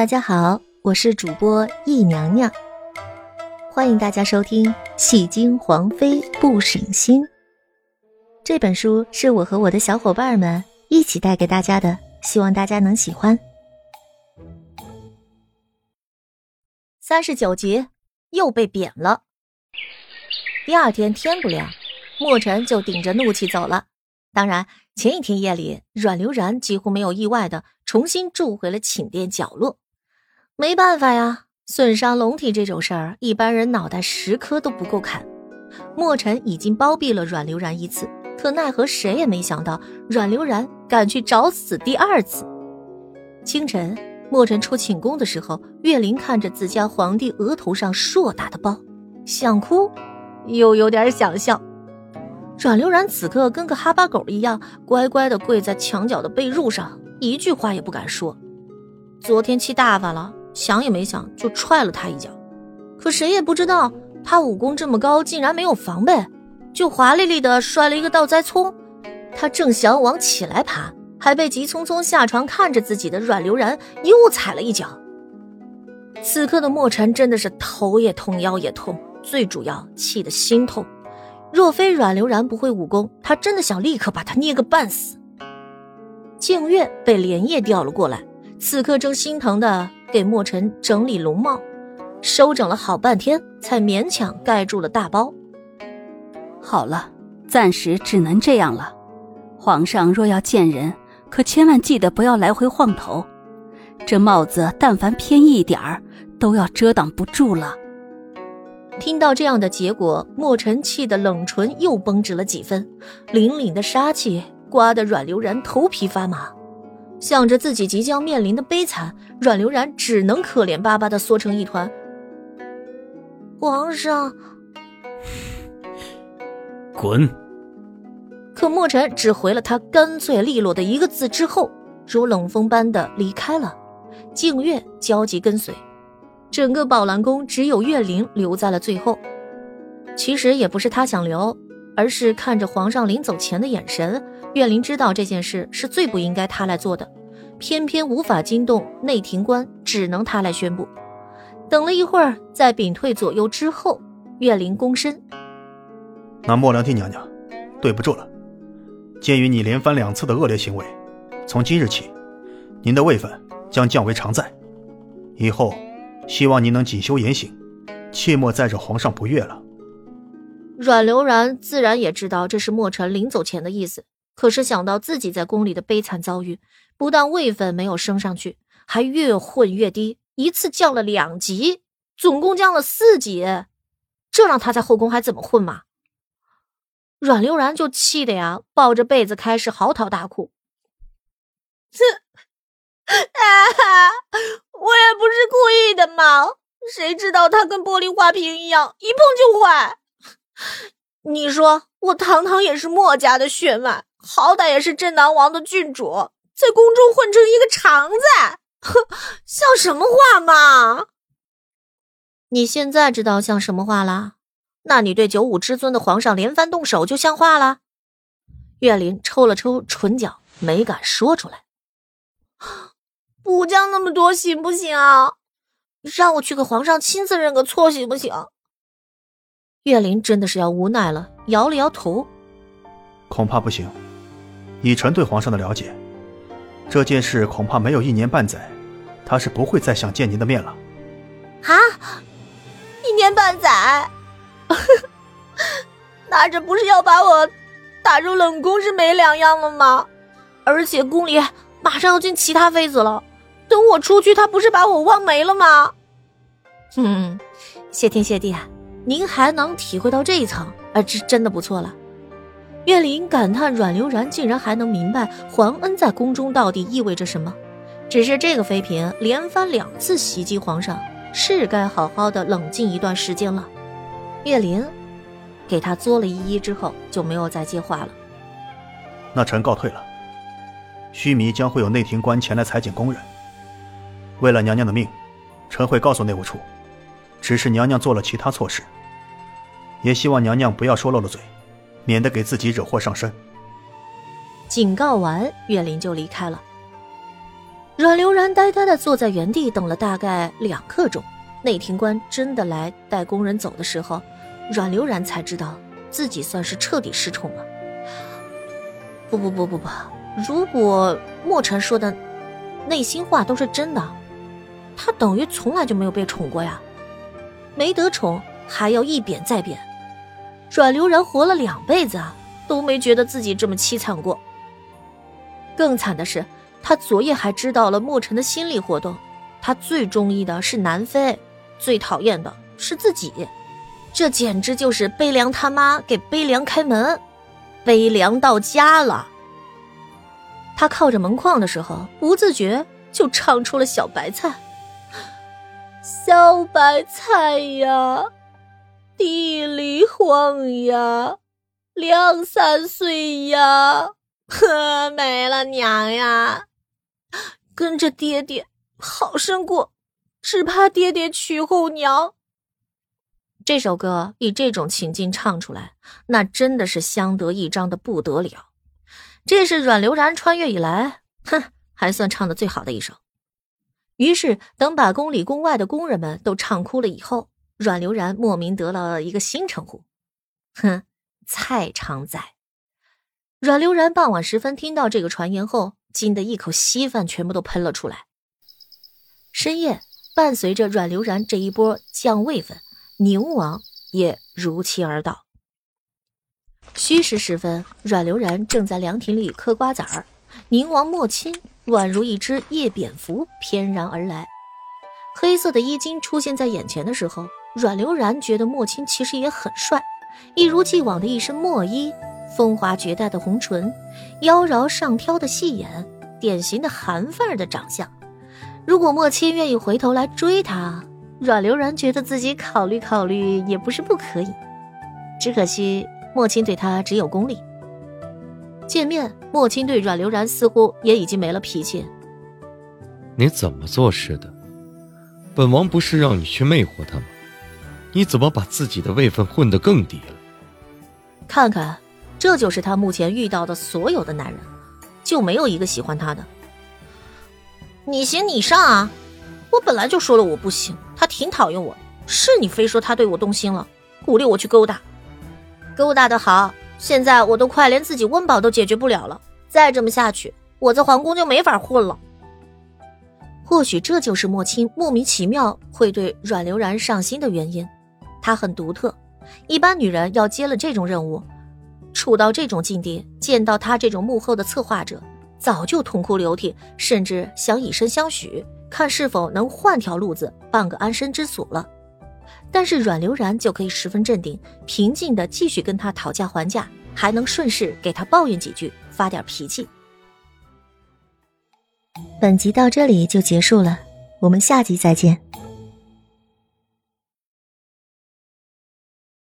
大家好，我是主播易娘娘，欢迎大家收听《戏精皇妃不省心》这本书，是我和我的小伙伴们一起带给大家的，希望大家能喜欢。三十九集又被贬了。第二天天不亮，墨尘就顶着怒气走了。当然，前一天夜里，阮流然几乎没有意外的重新住回了寝殿角落。没办法呀，损伤龙体这种事儿，一般人脑袋十颗都不够砍。墨尘已经包庇了阮流然一次，可奈何谁也没想到，阮流然敢去找死第二次。清晨，墨尘出寝宫的时候，岳林看着自家皇帝额头上硕大的包，想哭，又有点想笑。阮流然此刻跟个哈巴狗一样，乖乖的跪在墙角的被褥上，一句话也不敢说。昨天气大发了，想也没想就踹了他一脚。可谁也不知道，他武功这么高，竟然没有防备，就华丽丽的摔了一个倒栽葱。他正想往起来爬，还被急匆匆下床看着自己的阮流然又踩了一脚。此刻的墨尘真的是头也痛，腰也痛，最主要气得心痛。若非阮流然不会武功，他真的想立刻把他捏个半死。静月被连夜调了过来，此刻正心疼的给墨尘整理龙帽，收整了好半天，才勉强盖住了大包。好了，暂时只能这样了。皇上若要见人，可千万记得不要来回晃头，这帽子但凡偏一点儿，都要遮挡不住了。听到这样的结果，墨尘气的冷唇又绷直了几分，凛凛的杀气刮得阮流然头皮发麻。想着自己即将面临的悲惨，阮流然只能可怜巴巴的缩成一团。皇上，滚！可墨尘只回了他干脆利落的一个字之后，如冷风般的离开了。静月焦急跟随。整个宝兰宫只有月灵留在了最后。其实也不是他想留，而是看着皇上临走前的眼神，月灵知道这件事是最不应该他来做的，偏偏无法惊动内廷官，只能他来宣布。等了一会儿，在屏退左右之后，岳灵躬身：“那莫良娣娘娘，对不住了。鉴于你连番两次的恶劣行为，从今日起，您的位分将降为常在，以后。”希望您能谨修言行，切莫再惹皇上不悦了。阮流然自然也知道这是墨尘临走前的意思，可是想到自己在宫里的悲惨遭遇，不但位分没有升上去，还越混越低，一次降了两级，总共降了四级，这让他在后宫还怎么混嘛？阮流然就气的呀，抱着被子开始嚎啕大哭。这啊！我也不是故意的嘛，谁知道他跟玻璃花瓶一样，一碰就坏。你说我堂堂也是墨家的血脉，好歹也是镇南王的郡主，在宫中混成一个常在，哼，像什么话嘛？你现在知道像什么话了？那你对九五之尊的皇上连番动手就像话了？岳林抽了抽唇角，没敢说出来。不降那么多行不行啊？让我去给皇上亲自认个错行不行？岳林真的是要无奈了，摇了摇头，恐怕不行。以臣对皇上的了解，这件事恐怕没有一年半载，他是不会再想见您的面了。啊，一年半载？那这不是要把我打入冷宫是没两样了吗？而且宫里马上要进其他妃子了。等我出去，他不是把我忘没了吗？嗯，谢天谢地啊，您还能体会到这一层，啊，这真的不错了。岳林感叹，阮流然竟然还能明白皇恩在宫中到底意味着什么。只是这个妃嫔连番两次袭击皇上，是该好好的冷静一段时间了。岳林给他作了一揖之后，就没有再接话了。那臣告退了。须弥将会有内廷官前来裁剪宫人。为了娘娘的命，臣会告诉内务处。只是娘娘做了其他错事，也希望娘娘不要说漏了嘴，免得给自己惹祸上身。警告完，岳林就离开了。阮流然呆呆的坐在原地等了大概两刻钟，内廷官真的来带工人走的时候，阮流然才知道自己算是彻底失宠了。不不不不不，如果莫尘说的内心话都是真的，他等于从来就没有被宠过呀，没得宠还要一贬再贬。阮流然活了两辈子啊，都没觉得自己这么凄惨过。更惨的是。他昨夜还知道了莫尘的心理活动，他最中意的是南飞，最讨厌的是自己，这简直就是悲凉他妈给悲凉开门，悲凉到家了。他靠着门框的时候，不自觉就唱出了小白菜，小白菜呀，地里黄呀，两三岁呀，呵，没了娘呀。跟着爹爹好生过，只怕爹爹娶后娘。这首歌以这种情境唱出来，那真的是相得益彰的不得了。这是阮流然穿越以来，哼，还算唱的最好的一首。于是，等把宫里宫外的工人们都唱哭了以后，阮流然莫名得了一个新称呼，哼，蔡常在。阮流然傍晚时分听到这个传言后。惊得一口稀饭全部都喷了出来。深夜，伴随着阮流然这一波降位分，宁王也如期而到。戌时时分，阮流然正在凉亭里嗑瓜子儿，宁王莫亲宛如一只夜蝙蝠翩然而来，黑色的衣襟出现在眼前的时候，阮流然觉得莫青其实也很帅，一如既往的一身墨衣。风华绝代的红唇，妖娆上挑的细眼，典型的韩范儿的长相。如果莫青愿意回头来追他，阮流然觉得自己考虑考虑也不是不可以。只可惜莫青对他只有功利。见面，莫青对阮流然似乎也已经没了脾气。你怎么做事的？本王不是让你去魅惑他吗？你怎么把自己的位分混得更低了？看看。这就是他目前遇到的所有的男人，就没有一个喜欢他的。你行你上啊！我本来就说了我不行，他挺讨厌我，是你非说他对我动心了，鼓励我去勾搭，勾搭的好。现在我都快连自己温饱都解决不了了，再这么下去，我在皇宫就没法混了。或许这就是莫青莫名其妙会对阮流然上心的原因，他很独特，一般女人要接了这种任务。处到这种境地，见到他这种幕后的策划者，早就痛哭流涕，甚至想以身相许，看是否能换条路子，办个安身之所了。但是阮流然就可以十分镇定，平静的继续跟他讨价还价，还能顺势给他抱怨几句，发点脾气。本集到这里就结束了，我们下集再见。